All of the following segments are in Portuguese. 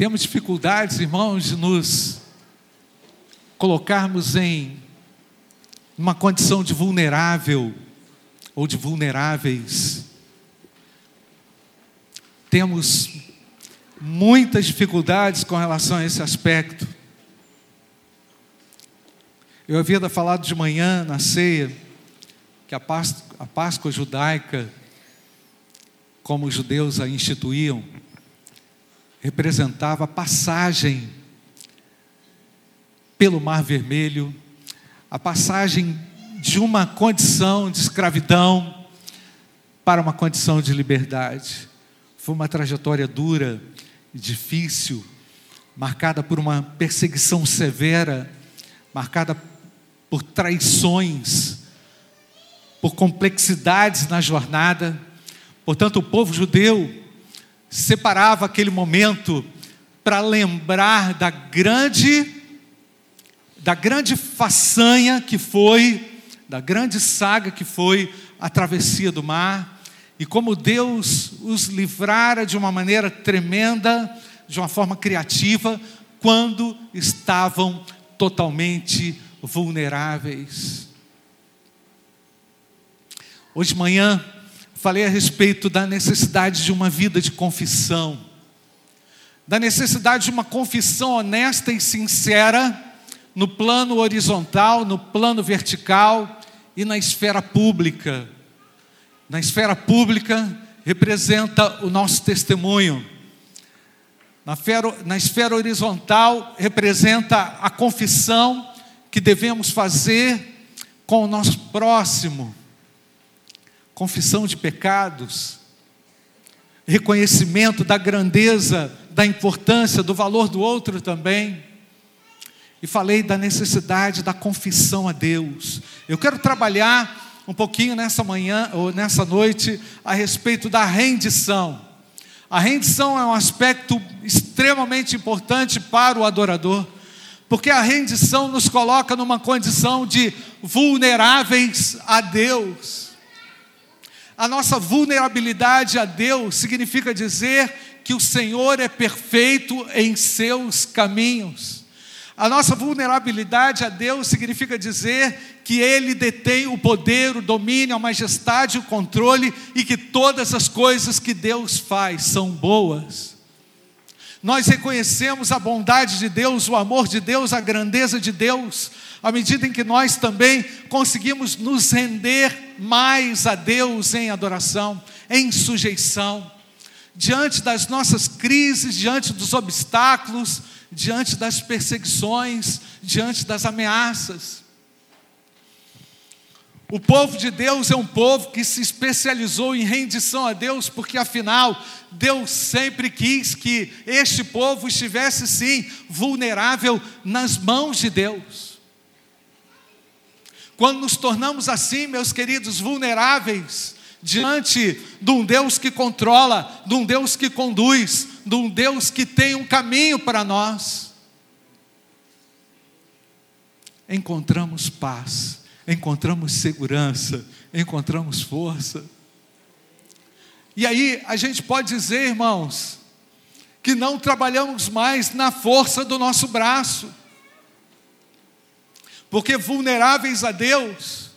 Temos dificuldades, irmãos, de nos colocarmos em uma condição de vulnerável ou de vulneráveis. Temos muitas dificuldades com relação a esse aspecto. Eu havia falado de manhã na ceia que a Páscoa, a Páscoa judaica, como os judeus a instituíam, representava a passagem pelo Mar Vermelho, a passagem de uma condição de escravidão para uma condição de liberdade. Foi uma trajetória dura, difícil, marcada por uma perseguição severa, marcada por traições, por complexidades na jornada. Portanto, o povo judeu separava aquele momento para lembrar da grande da grande façanha que foi, da grande saga que foi a travessia do mar, e como Deus os livrara de uma maneira tremenda, de uma forma criativa, quando estavam totalmente vulneráveis. Hoje de manhã falei a respeito da necessidade de uma vida de confissão, da necessidade de uma confissão honesta e sincera no plano horizontal, no plano vertical e na esfera pública. Na esfera pública representa o nosso testemunho. Na, esfera, na esfera horizontal representa a confissão que devemos fazer com o nosso próximo, confissão de pecados, reconhecimento da grandeza, da importância, do valor do outro também. E falei da necessidade da confissão a Deus. Eu quero trabalhar um pouquinho nessa manhã ou nessa noite a respeito da rendição. A rendição é um aspecto extremamente importante para o adorador porque a rendição nos coloca numa condição de vulneráveis a Deus. A nossa vulnerabilidade a Deus significa dizer que o Senhor é perfeito em seus caminhos. A nossa vulnerabilidade a Deus significa dizer que Ele detém o poder, o domínio, a majestade, o controle e que todas as coisas que Deus faz são boas. Nós reconhecemos a bondade de Deus, o amor de Deus, a grandeza de Deus, à medida em que nós também conseguimos nos render mais a Deus em adoração, em sujeição, diante das nossas crises, diante dos obstáculos, diante das perseguições, diante das ameaças. O povo de Deus é um povo que se especializou em rendição a Deus, porque afinal, Deus sempre quis que este povo estivesse sim vulnerável nas mãos de Deus. Quando nos tornamos assim, meus queridos, vulneráveis diante de um Deus que controla, de um Deus que conduz, de um Deus que tem um caminho para nós, encontramos paz encontramos segurança, encontramos força. E aí a gente pode dizer, irmãos, que não trabalhamos mais na força do nosso braço, porque vulneráveis a Deus,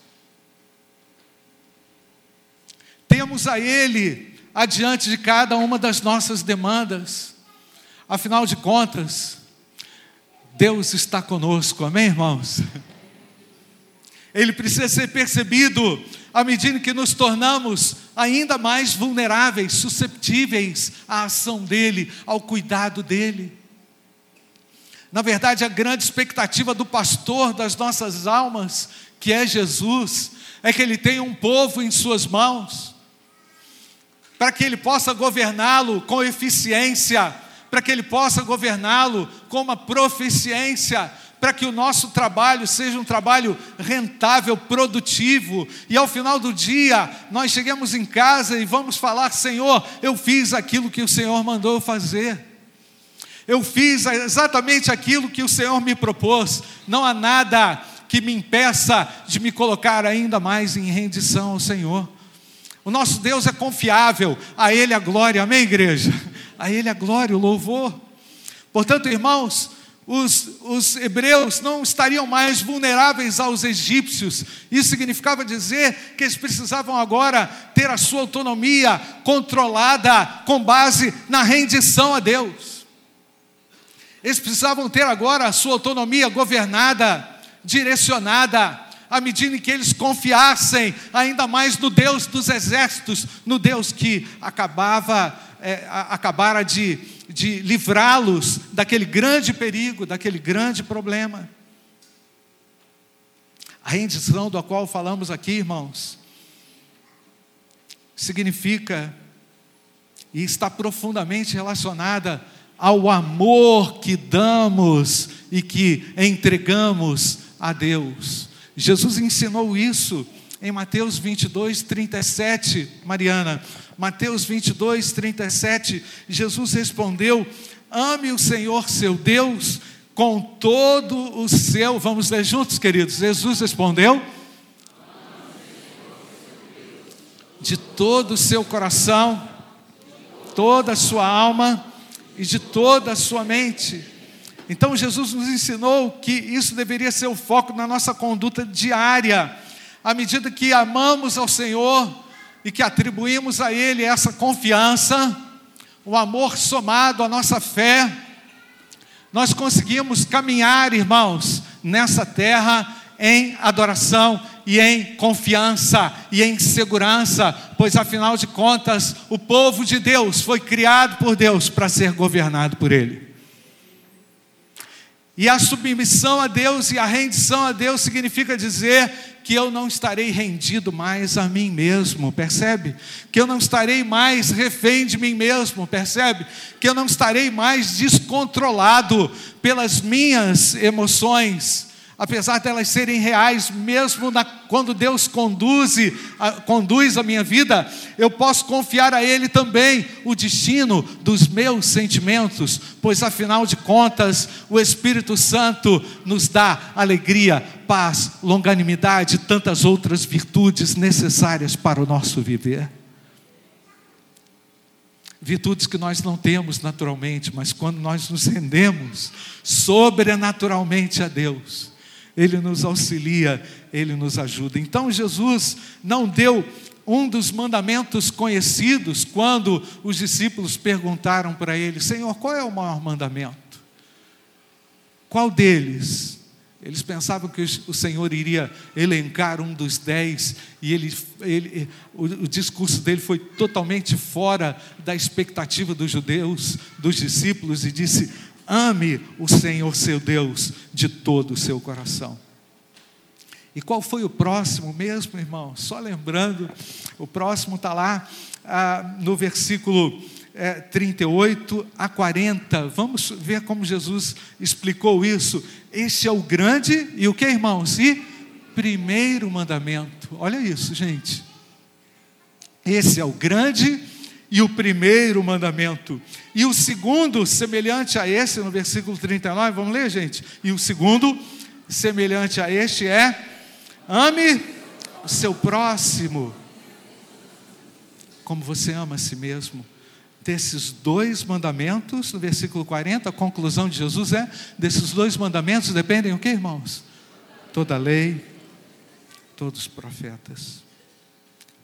temos a Ele adiante de cada uma das nossas demandas, afinal de contas, Deus está conosco, amém, irmãos? Ele precisa ser percebido à medida que nos tornamos ainda mais vulneráveis, susceptíveis à ação dele, ao cuidado dele. Na verdade, a grande expectativa do pastor das nossas almas, que é Jesus, é que ele tenha um povo em suas mãos, para que ele possa governá-lo com eficiência, para que ele possa governá-lo com uma proficiência, para que o nosso trabalho seja um trabalho rentável, produtivo, e ao final do dia nós chegamos em casa e vamos falar: Senhor, eu fiz aquilo que o Senhor mandou fazer. Eu fiz exatamente aquilo que o Senhor me propôs. Não há nada que me impeça de me colocar ainda mais em rendição ao Senhor. O nosso Deus é confiável, a Ele a glória, amém, igreja? A Ele a glória, o louvor. Portanto, irmãos, os, os, hebreus não estariam mais vulneráveis aos egípcios. Isso significava dizer que eles precisavam agora ter a sua autonomia controlada com base na rendição a Deus. Eles precisavam ter agora a sua autonomia governada, direcionada, à medida que eles confiassem ainda mais no Deus dos exércitos, no Deus que acabava, é, acabara de de livrá-los daquele grande perigo, daquele grande problema. A rendição do qual falamos aqui, irmãos, significa e está profundamente relacionada ao amor que damos e que entregamos a Deus. Jesus ensinou isso em Mateus 22, 37, Mariana. Mateus 22, 37, Jesus respondeu: Ame o Senhor seu Deus com todo o seu. Vamos ler juntos, queridos. Jesus respondeu: De todo o seu coração, toda a sua alma e de toda a sua mente. Então Jesus nos ensinou que isso deveria ser o foco na nossa conduta diária. À medida que amamos ao Senhor, e que atribuímos a Ele essa confiança, o amor somado à nossa fé, nós conseguimos caminhar, irmãos, nessa terra em adoração e em confiança e em segurança, pois afinal de contas, o povo de Deus foi criado por Deus para ser governado por Ele. E a submissão a Deus e a rendição a Deus significa dizer que eu não estarei rendido mais a mim mesmo, percebe? Que eu não estarei mais refém de mim mesmo, percebe? Que eu não estarei mais descontrolado pelas minhas emoções apesar delas serem reais, mesmo na, quando Deus conduz a, conduz a minha vida, eu posso confiar a Ele também o destino dos meus sentimentos, pois afinal de contas, o Espírito Santo nos dá alegria, paz, longanimidade e tantas outras virtudes necessárias para o nosso viver. Virtudes que nós não temos naturalmente, mas quando nós nos rendemos sobrenaturalmente a Deus, ele nos auxilia, Ele nos ajuda. Então Jesus não deu um dos mandamentos conhecidos quando os discípulos perguntaram para Ele: Senhor, qual é o maior mandamento? Qual deles? Eles pensavam que o Senhor iria elencar um dos dez, e ele, ele, o, o discurso dele foi totalmente fora da expectativa dos judeus, dos discípulos, e disse: Ame o Senhor seu Deus de todo o seu coração. E qual foi o próximo mesmo, irmão? Só lembrando, o próximo está lá ah, no versículo é, 38 a 40. Vamos ver como Jesus explicou isso. Este é o grande e o que, irmãos? E primeiro mandamento. Olha isso, gente. Esse é o grande e o primeiro mandamento. E o segundo, semelhante a esse, no versículo 39, vamos ler, gente? E o segundo, semelhante a este, é: ame o seu próximo, como você ama a si mesmo. Desses dois mandamentos, no versículo 40, a conclusão de Jesus é: desses dois mandamentos dependem o que, irmãos? Toda a lei, todos os profetas.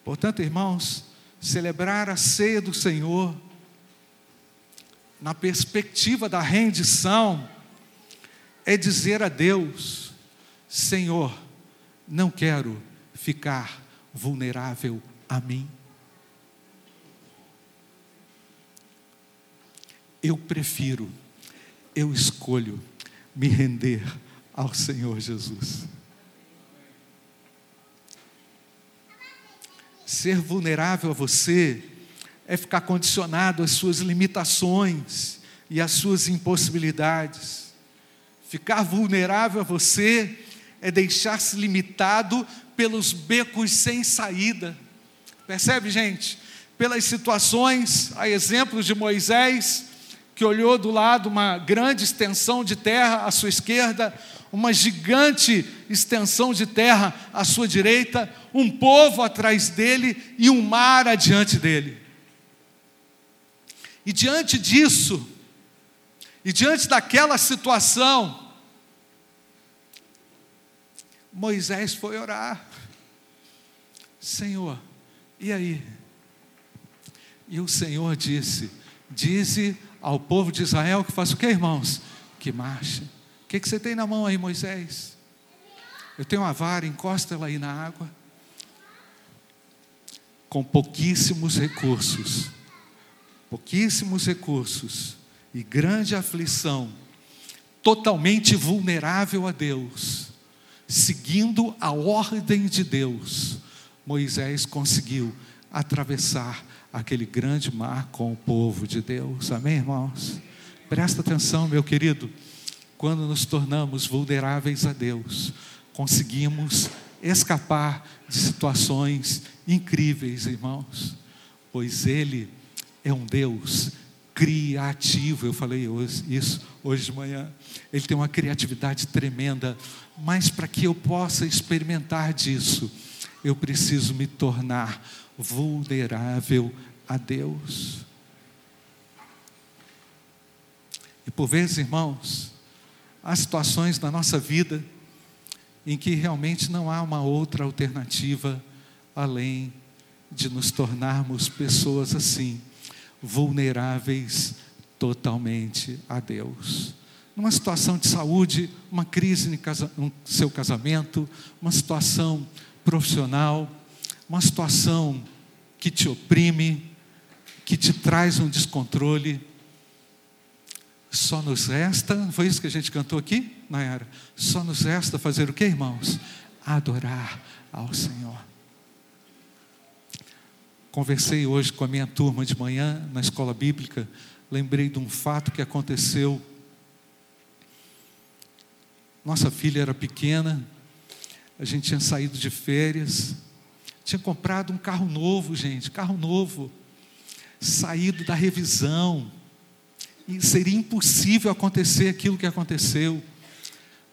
Portanto, irmãos, celebrar a ceia do Senhor, na perspectiva da rendição, é dizer a Deus: Senhor, não quero ficar vulnerável a mim. Eu prefiro, eu escolho me render ao Senhor Jesus. Ser vulnerável a você é ficar condicionado às suas limitações e às suas impossibilidades. Ficar vulnerável a você é deixar-se limitado pelos becos sem saída. Percebe, gente? Pelas situações, a exemplo de Moisés, que olhou do lado uma grande extensão de terra à sua esquerda, uma gigante extensão de terra à sua direita, um povo atrás dele e um mar adiante dele. E diante disso, E diante daquela situação, Moisés foi orar. Senhor, e aí? E o Senhor disse: Dize ao povo de Israel que faça o que, irmãos? Que marche. O que, que você tem na mão aí, Moisés? Eu tenho uma vara, encosta ela aí na água. Com pouquíssimos recursos, pouquíssimos recursos e grande aflição, totalmente vulnerável a Deus, seguindo a ordem de Deus, Moisés conseguiu atravessar aquele grande mar com o povo de Deus. Amém, irmãos? Presta atenção, meu querido. Quando nos tornamos vulneráveis a Deus, conseguimos escapar de situações incríveis, irmãos, pois Ele é um Deus criativo. Eu falei isso hoje de manhã. Ele tem uma criatividade tremenda, mas para que eu possa experimentar disso, eu preciso me tornar vulnerável a Deus. E por vezes, irmãos, há situações na nossa vida em que realmente não há uma outra alternativa além de nos tornarmos pessoas assim, vulneráveis totalmente a Deus. Numa situação de saúde, uma crise no seu casamento, uma situação profissional, uma situação que te oprime, que te traz um descontrole. Só nos resta, foi isso que a gente cantou aqui, Nayara? Só nos resta fazer o que, irmãos? Adorar ao Senhor. Conversei hoje com a minha turma de manhã na escola bíblica, lembrei de um fato que aconteceu. Nossa filha era pequena, a gente tinha saído de férias, tinha comprado um carro novo, gente, carro novo, saído da revisão, seria impossível acontecer aquilo que aconteceu.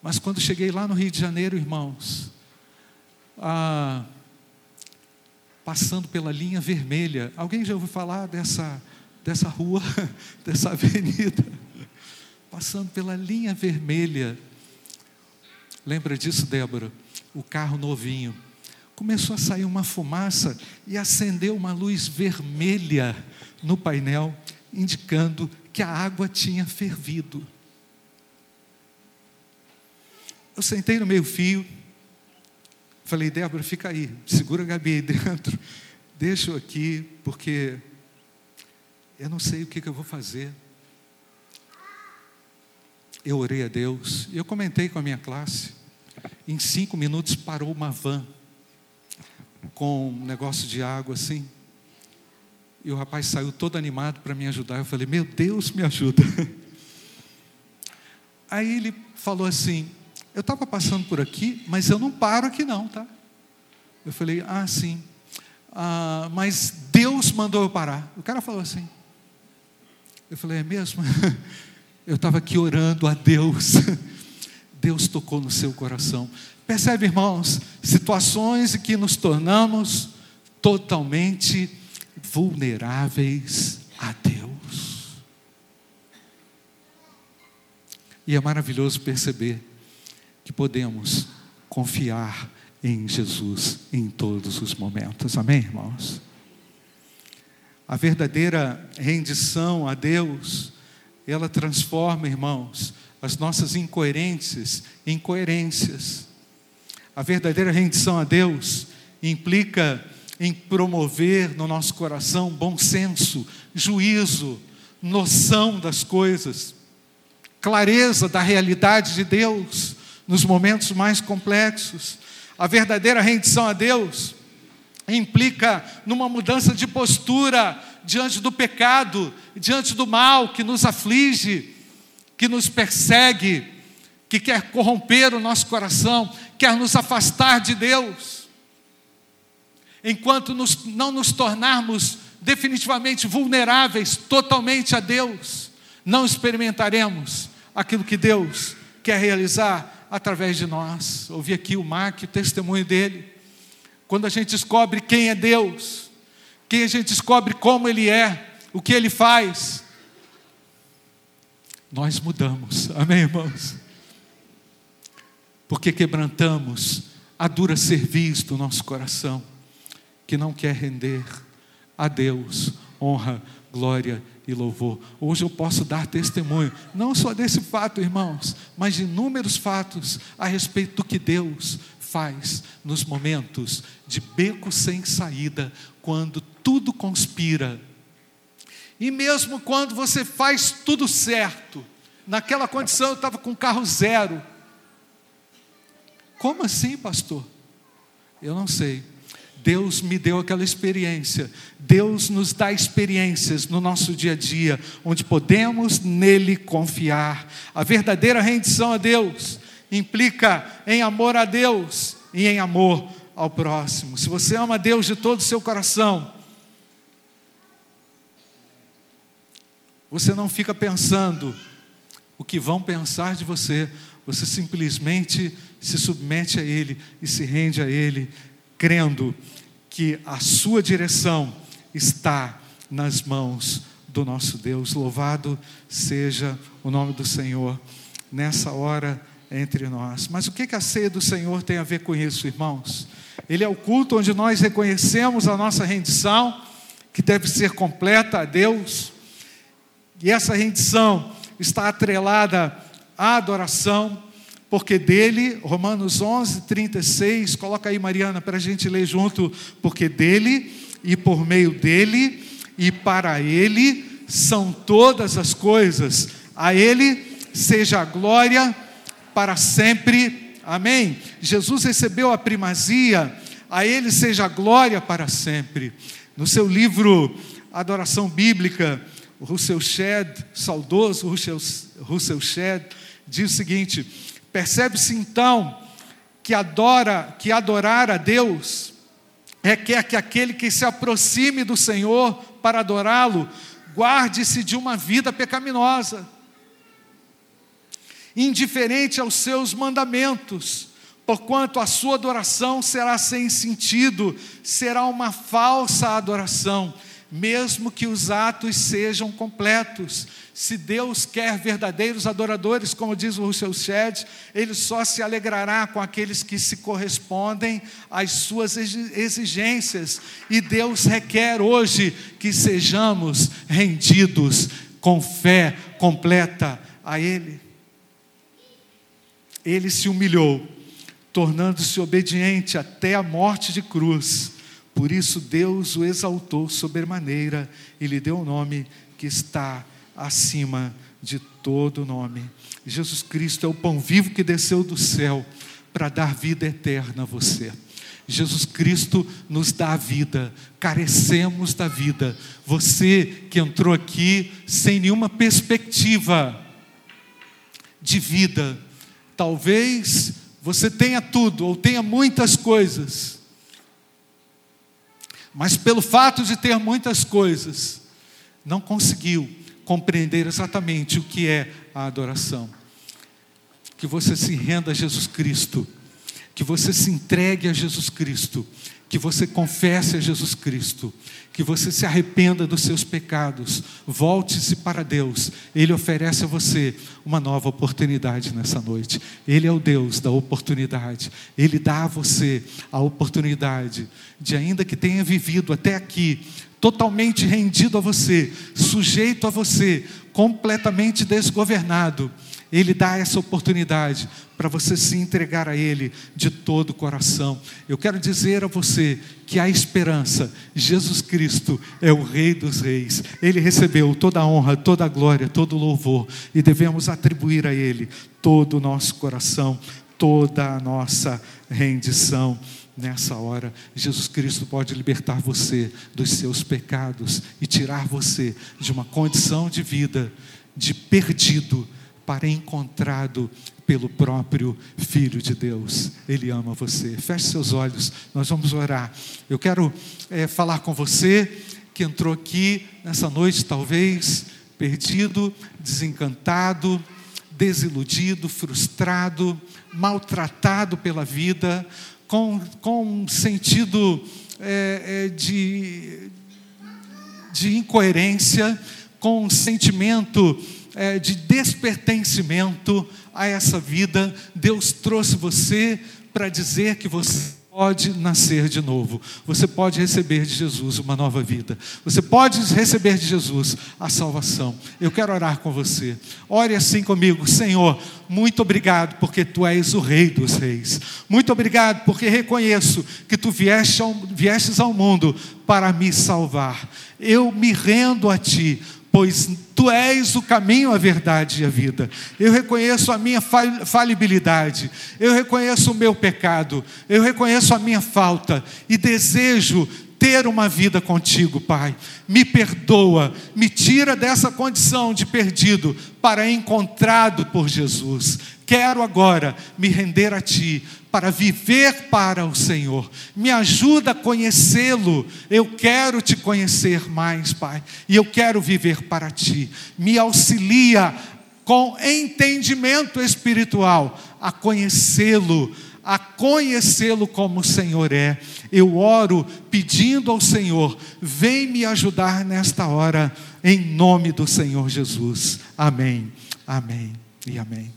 Mas quando cheguei lá no Rio de Janeiro, irmãos, ah, passando pela linha vermelha, alguém já ouviu falar dessa, dessa rua, dessa avenida? Passando pela linha vermelha. Lembra disso, Débora? o carro novinho. Começou a sair uma fumaça e acendeu uma luz vermelha no painel, indicando que a água tinha fervido. Eu sentei no meio-fio, falei, Débora, fica aí, segura a Gabi aí dentro, deixa eu aqui, porque eu não sei o que, que eu vou fazer. Eu orei a Deus, eu comentei com a minha classe. Em cinco minutos parou uma van com um negócio de água assim. E o rapaz saiu todo animado para me ajudar. Eu falei, meu Deus, me ajuda. Aí ele falou assim: Eu estava passando por aqui, mas eu não paro aqui não, tá? Eu falei, ah, sim. Ah, mas Deus mandou eu parar. O cara falou assim. Eu falei, é mesmo? Eu estava aqui orando a Deus. Deus tocou no seu coração. Percebe, irmãos, situações em que nos tornamos totalmente vulneráveis a Deus. E é maravilhoso perceber que podemos confiar em Jesus em todos os momentos. Amém, irmãos? A verdadeira rendição a Deus, ela transforma, irmãos, as nossas incoerências em coerências. A verdadeira rendição a Deus implica em promover no nosso coração bom senso, juízo, noção das coisas, clareza da realidade de Deus nos momentos mais complexos. A verdadeira rendição a Deus implica numa mudança de postura diante do pecado, diante do mal que nos aflige, que nos persegue, que quer corromper o nosso coração, quer nos afastar de Deus. Enquanto nos, não nos tornarmos definitivamente vulneráveis totalmente a Deus, não experimentaremos aquilo que Deus quer realizar através de nós. Ouvi aqui o Mark, o testemunho dele. Quando a gente descobre quem é Deus, quem a gente descobre como Ele é, o que Ele faz, nós mudamos. Amém, irmãos? Porque quebrantamos a dura cerviz do nosso coração, que não quer render a Deus honra, glória e louvor. Hoje eu posso dar testemunho, não só desse fato, irmãos, mas de inúmeros fatos a respeito do que Deus faz nos momentos de beco sem saída, quando tudo conspira. E mesmo quando você faz tudo certo, naquela condição eu estava com carro zero. Como assim, pastor? Eu não sei. Deus me deu aquela experiência. Deus nos dá experiências no nosso dia a dia, onde podemos nele confiar. A verdadeira rendição a Deus implica em amor a Deus e em amor ao próximo. Se você ama Deus de todo o seu coração, você não fica pensando o que vão pensar de você, você simplesmente se submete a Ele e se rende a Ele, crendo que a sua direção está nas mãos do nosso Deus. Louvado seja o nome do Senhor nessa hora entre nós. Mas o que a ceia do Senhor tem a ver com isso, irmãos? Ele é o culto onde nós reconhecemos a nossa rendição, que deve ser completa a Deus, e essa rendição está atrelada à adoração, porque dele, Romanos 11, 36, coloca aí, Mariana, para a gente ler junto, porque dele e por meio dele e para ele são todas as coisas, a ele seja a glória para sempre, amém. Jesus recebeu a primazia, a ele seja a glória para sempre. No seu livro Adoração Bíblica, Russell Shedd, saudoso Russell, Russell Shedd, diz o seguinte: Percebe-se então que adora, que adorar a Deus requer que aquele que se aproxime do Senhor para adorá-lo guarde-se de uma vida pecaminosa, indiferente aos seus mandamentos, porquanto a sua adoração será sem sentido, será uma falsa adoração mesmo que os atos sejam completos. Se Deus quer verdadeiros adoradores, como diz o Russell Shedd, Ele só se alegrará com aqueles que se correspondem às suas exigências. E Deus requer hoje que sejamos rendidos com fé completa a Ele. Ele se humilhou, tornando-se obediente até a morte de cruz por isso Deus o exaltou sobremaneira e lhe deu o um nome que está acima de todo nome. Jesus Cristo é o pão vivo que desceu do céu para dar vida eterna a você. Jesus Cristo nos dá a vida, carecemos da vida. Você que entrou aqui sem nenhuma perspectiva de vida, talvez você tenha tudo ou tenha muitas coisas, mas pelo fato de ter muitas coisas, não conseguiu compreender exatamente o que é a adoração. Que você se renda a Jesus Cristo, que você se entregue a Jesus Cristo, que você confesse a Jesus Cristo, que você se arrependa dos seus pecados, volte-se para Deus. Ele oferece a você uma nova oportunidade nessa noite. Ele é o Deus da oportunidade. Ele dá a você a oportunidade de, ainda que tenha vivido até aqui, totalmente rendido a você, sujeito a você, completamente desgovernado, ele dá essa oportunidade para você se entregar a Ele de todo o coração. Eu quero dizer a você que há esperança. Jesus Cristo é o Rei dos Reis. Ele recebeu toda a honra, toda a glória, todo o louvor e devemos atribuir a Ele todo o nosso coração, toda a nossa rendição. Nessa hora, Jesus Cristo pode libertar você dos seus pecados e tirar você de uma condição de vida de perdido para encontrado pelo próprio Filho de Deus. Ele ama você. Feche seus olhos, nós vamos orar. Eu quero é, falar com você que entrou aqui nessa noite, talvez perdido, desencantado, desiludido, frustrado, maltratado pela vida, com, com um sentido é, é, de, de incoerência, com um sentimento é, de despertencimento a essa vida. Deus trouxe você para dizer que você pode nascer de novo. Você pode receber de Jesus uma nova vida. Você pode receber de Jesus a salvação. Eu quero orar com você. Ore assim comigo, Senhor. Muito obrigado porque tu és o Rei dos Reis. Muito obrigado porque reconheço que tu vieste ao, viestes ao mundo para me salvar. Eu me rendo a ti pois tu és o caminho, a verdade e a vida. Eu reconheço a minha falibilidade, eu reconheço o meu pecado, eu reconheço a minha falta. E desejo ter uma vida contigo, Pai. Me perdoa, me tira dessa condição de perdido para encontrado por Jesus. Quero agora me render a Ti para viver para o Senhor. Me ajuda a conhecê-lo. Eu quero te conhecer mais, Pai, e eu quero viver para Ti. Me auxilia com entendimento espiritual a conhecê-lo, a conhecê-lo como o Senhor é. Eu oro pedindo ao Senhor, vem me ajudar nesta hora, em nome do Senhor Jesus. Amém, amém e amém.